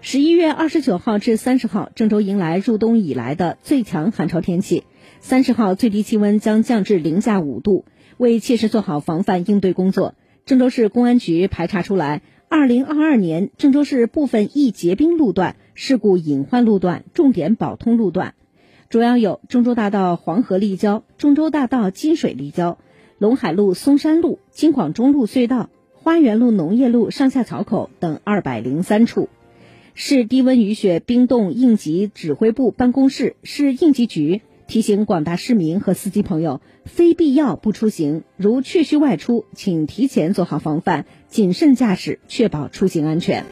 十一月二十九号至三十号，郑州迎来入冬以来的最强寒潮天气。三十号最低气温将降至零下五度。为切实做好防范应对工作，郑州市公安局排查出来，二零二二年郑州市部分易结冰路段、事故隐患路段、重点保通路段，主要有郑州大道黄河立交、郑州大道金水立交、陇海路松山路、京广中路隧道、花园路农业路上下槽口等二百零三处。市低温雨雪冰冻应急指挥部办公室、市应急局提醒广大市民和司机朋友，非必要不出行，如确需外出，请提前做好防范，谨慎驾驶，确保出行安全。